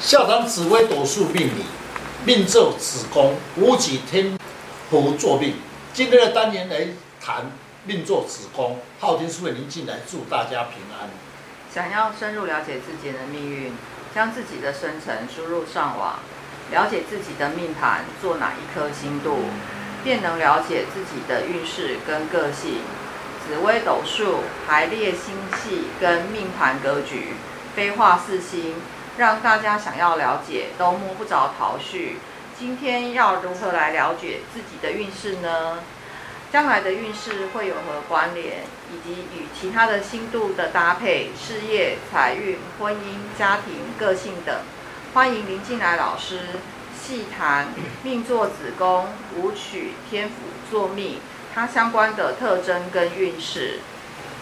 下堂紫微斗数命理，命坐子宫，武曲天府坐命。今天的单元来谈命坐子宫，昊天书院您进来祝大家平安。想要深入了解自己的命运，将自己的生辰输入上网，了解自己的命盘做哪一颗星度，便能了解自己的运势跟个性。紫微斗数排列星系跟命盘格局，飞化四星。让大家想要了解都摸不着头绪。今天要如何来了解自己的运势呢？将来的运势会有何关联，以及与其他的星度的搭配、事业、财运、婚姻、家庭、个性等，欢迎林进来老师细谈命坐子宫、武曲天府坐命，它相关的特征跟运势。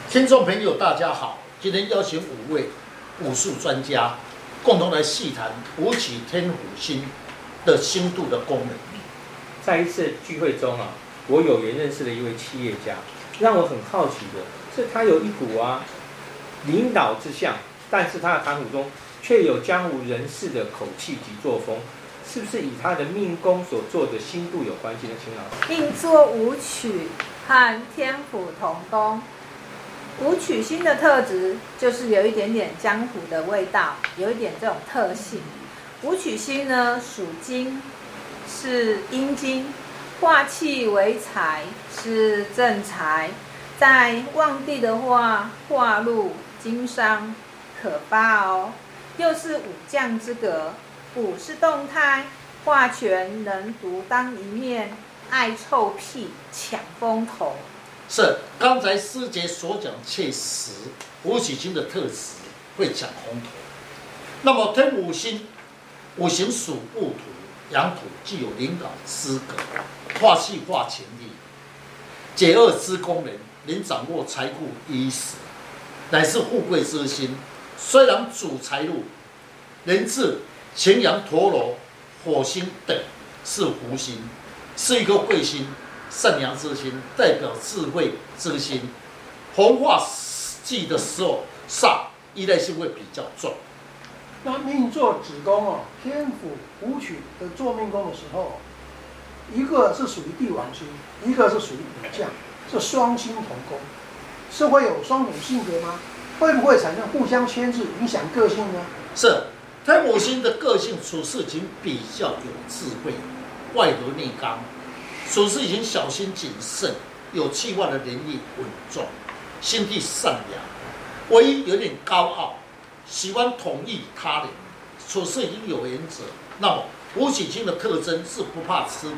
听众朋友，大家好，今天邀请五位武术专家。共同来细谈武曲天府星的星度的功能。在一次聚会中啊，我有缘认识了一位企业家，让我很好奇的是，他有一股啊领导之相，但是他的谈吐中却有江湖人士的口气及作风，是不是与他的命宫所做的星度有关系呢？请老师。命作舞曲和天府同宫。武曲星的特质就是有一点点江湖的味道，有一点这种特性。武曲星呢属金，是阴金，化气为财，是正财。在旺地的话，化禄经商，可发哦。又是武将之格，武是动态，化权能独当一面，爱臭屁，抢风头。是刚才师姐所讲切实，武曲星的特质会抢风头。那么天五星，五行属戊土，阳土具有领导资格，化气化权力，解厄之功能，能掌握财库衣食，乃是富贵之星。虽然主财路，人自擎羊、陀罗、火星等是福星，是一个贵星。善良之心代表智慧之心，红化忌的时候煞依赖性会比较重。那命座子宫哦，天府武曲的坐命宫的时候，一个是属于帝王星，一个是属于武将，是双星同宫，是会有双重性格吗？会不会产生互相牵制，影响个性呢？是，天府星的个性处事情比较有智慧，外柔内刚。处事已经小心谨慎，有计划的能力稳重，心地善良，唯一有点高傲，喜欢统一他人，处事已经有原则。那么武曲星的特征是不怕吃苦，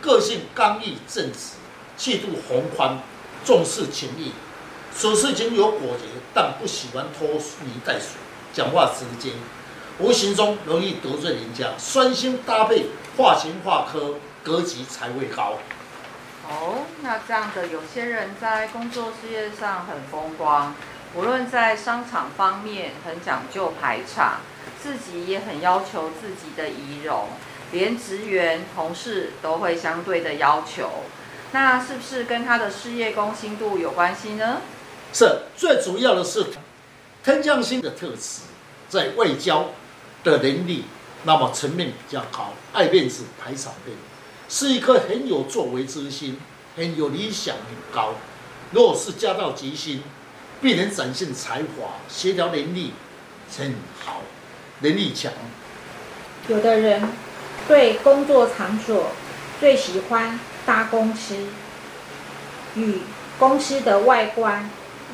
个性刚毅正直，气度宏宽，重视情义，处事情有果决，但不喜欢拖泥带水，讲话直接，无形中容易得罪人家。双星搭配，化权化科。格局才会高。哦，那这样的有些人在工作事业上很风光，无论在商场方面很讲究排场，自己也很要求自己的仪容，连职员同事都会相对的要求。那是不是跟他的事业公心度有关系呢？是，最主要的是天降星的特质，在外交的能力，那么层面比较高，爱面子，排场面。是一颗很有作为之心，很有理想，很高。若是加到吉星，必能展现才华、协调能力很好，能力强。有的人对工作场所最喜欢大公司，与公司的外观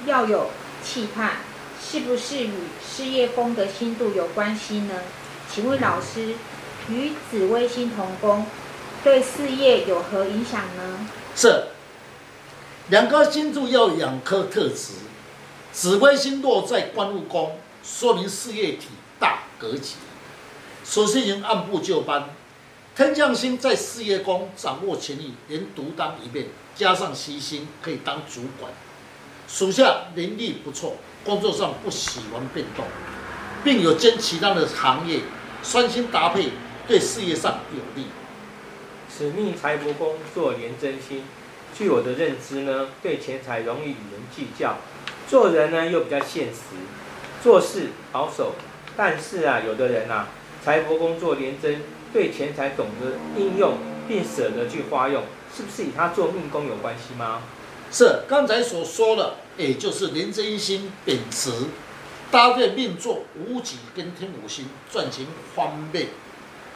要有气派，是不是与事业宫的星度有关系呢？请问老师，与紫微星同宫。对事业有何影响呢？是两颗星柱要两颗特质，紫微星落在官禄宫，说明事业体大格局，首先，人按部就班。天将星在事业宫掌握权力，人独当一面，加上西星可以当主管，属下能力不错，工作上不喜欢变动，并有兼其他的行业，双星搭配对事业上有利。此命财帛宫坐廉贞星，据我的认知呢，对钱财容易与人计较，做人呢又比较现实，做事保守，但是啊，有的人啊，财帛宫坐廉贞，对钱财懂得应用，并舍得去花用，是不是与他做命宫有关系吗？是，刚才所说的，也就是廉贞星秉持搭配命坐武曲跟天五星，赚钱方便。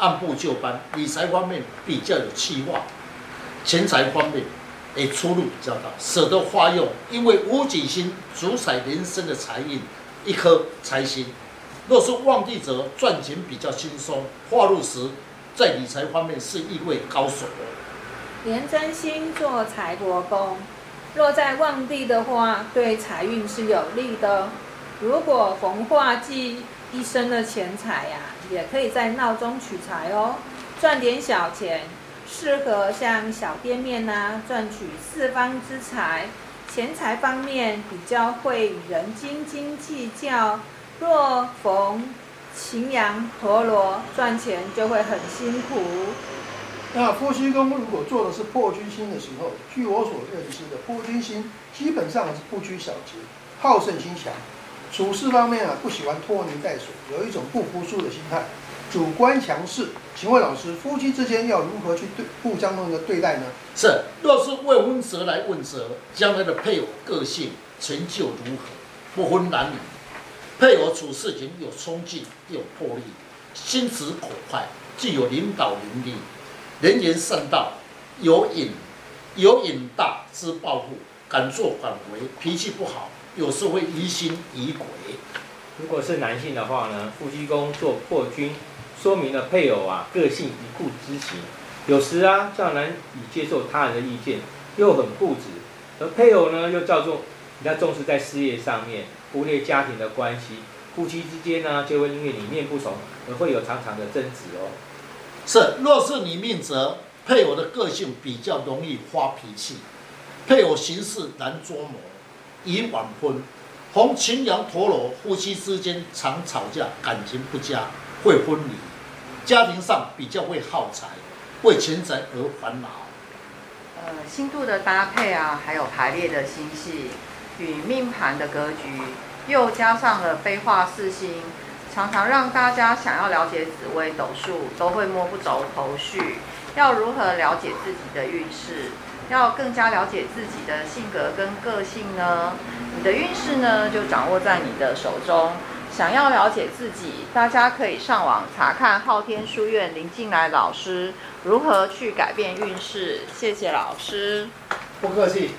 按部就班，理财方面比较有计划，钱财方面诶出入比较大，舍得花用，因为武曲星主宰人生的财运，一颗财星，若是旺地则赚钱比较轻松，花入时在理财方面是一位高手。廉贞星做财帛宫。若在旺地的话，对财运是有利的。如果逢化忌一生的钱财呀、也可以在闹中取财哦，赚点小钱，适合像小店面呐、啊，赚取四方之财。钱财方面比较会与人斤斤计较。若逢擎羊陀螺，赚钱就会很辛苦。那夫妻宫如果做的是破军星的时候，据我所认识的破军星，基本上是不拘小节，好胜心强，处事方面啊不喜欢拖泥带水，有一种不服输的心态，主观强势。请问老师，夫妻之间要如何去对互相的对待呢？是，若是未婚者来问责，将来的配偶个性成就如何？不分男女，配偶处事情有冲劲，有魄力，心直口快，具有领导能力。人言善道，有瘾，有瘾大之抱负，敢作敢为，脾气不好，有时会疑心疑鬼。如果是男性的话呢，夫妻宫做破军，说明了配偶啊个性一固之行，有时啊较难以接受他人的意见，又很固执，而配偶呢又较重比较重视在事业上面，忽略家庭的关系，夫妻之间呢就会因为理念不同而会有常常的争执哦。是，若是你命则配偶的个性比较容易发脾气，配偶行事难捉摸，已晚婚。逢擎羊陀罗，夫妻之间常吵架，感情不佳，会分离。家庭上比较会耗财，为钱财而烦恼。呃，星度的搭配啊，还有排列的星系与命盘的格局，又加上了飞化四星。常常让大家想要了解紫微斗数，都会摸不着头绪。要如何了解自己的运势？要更加了解自己的性格跟个性呢？你的运势呢，就掌握在你的手中。想要了解自己，大家可以上网查看昊天书院林静来老师如何去改变运势。谢谢老师，不客气。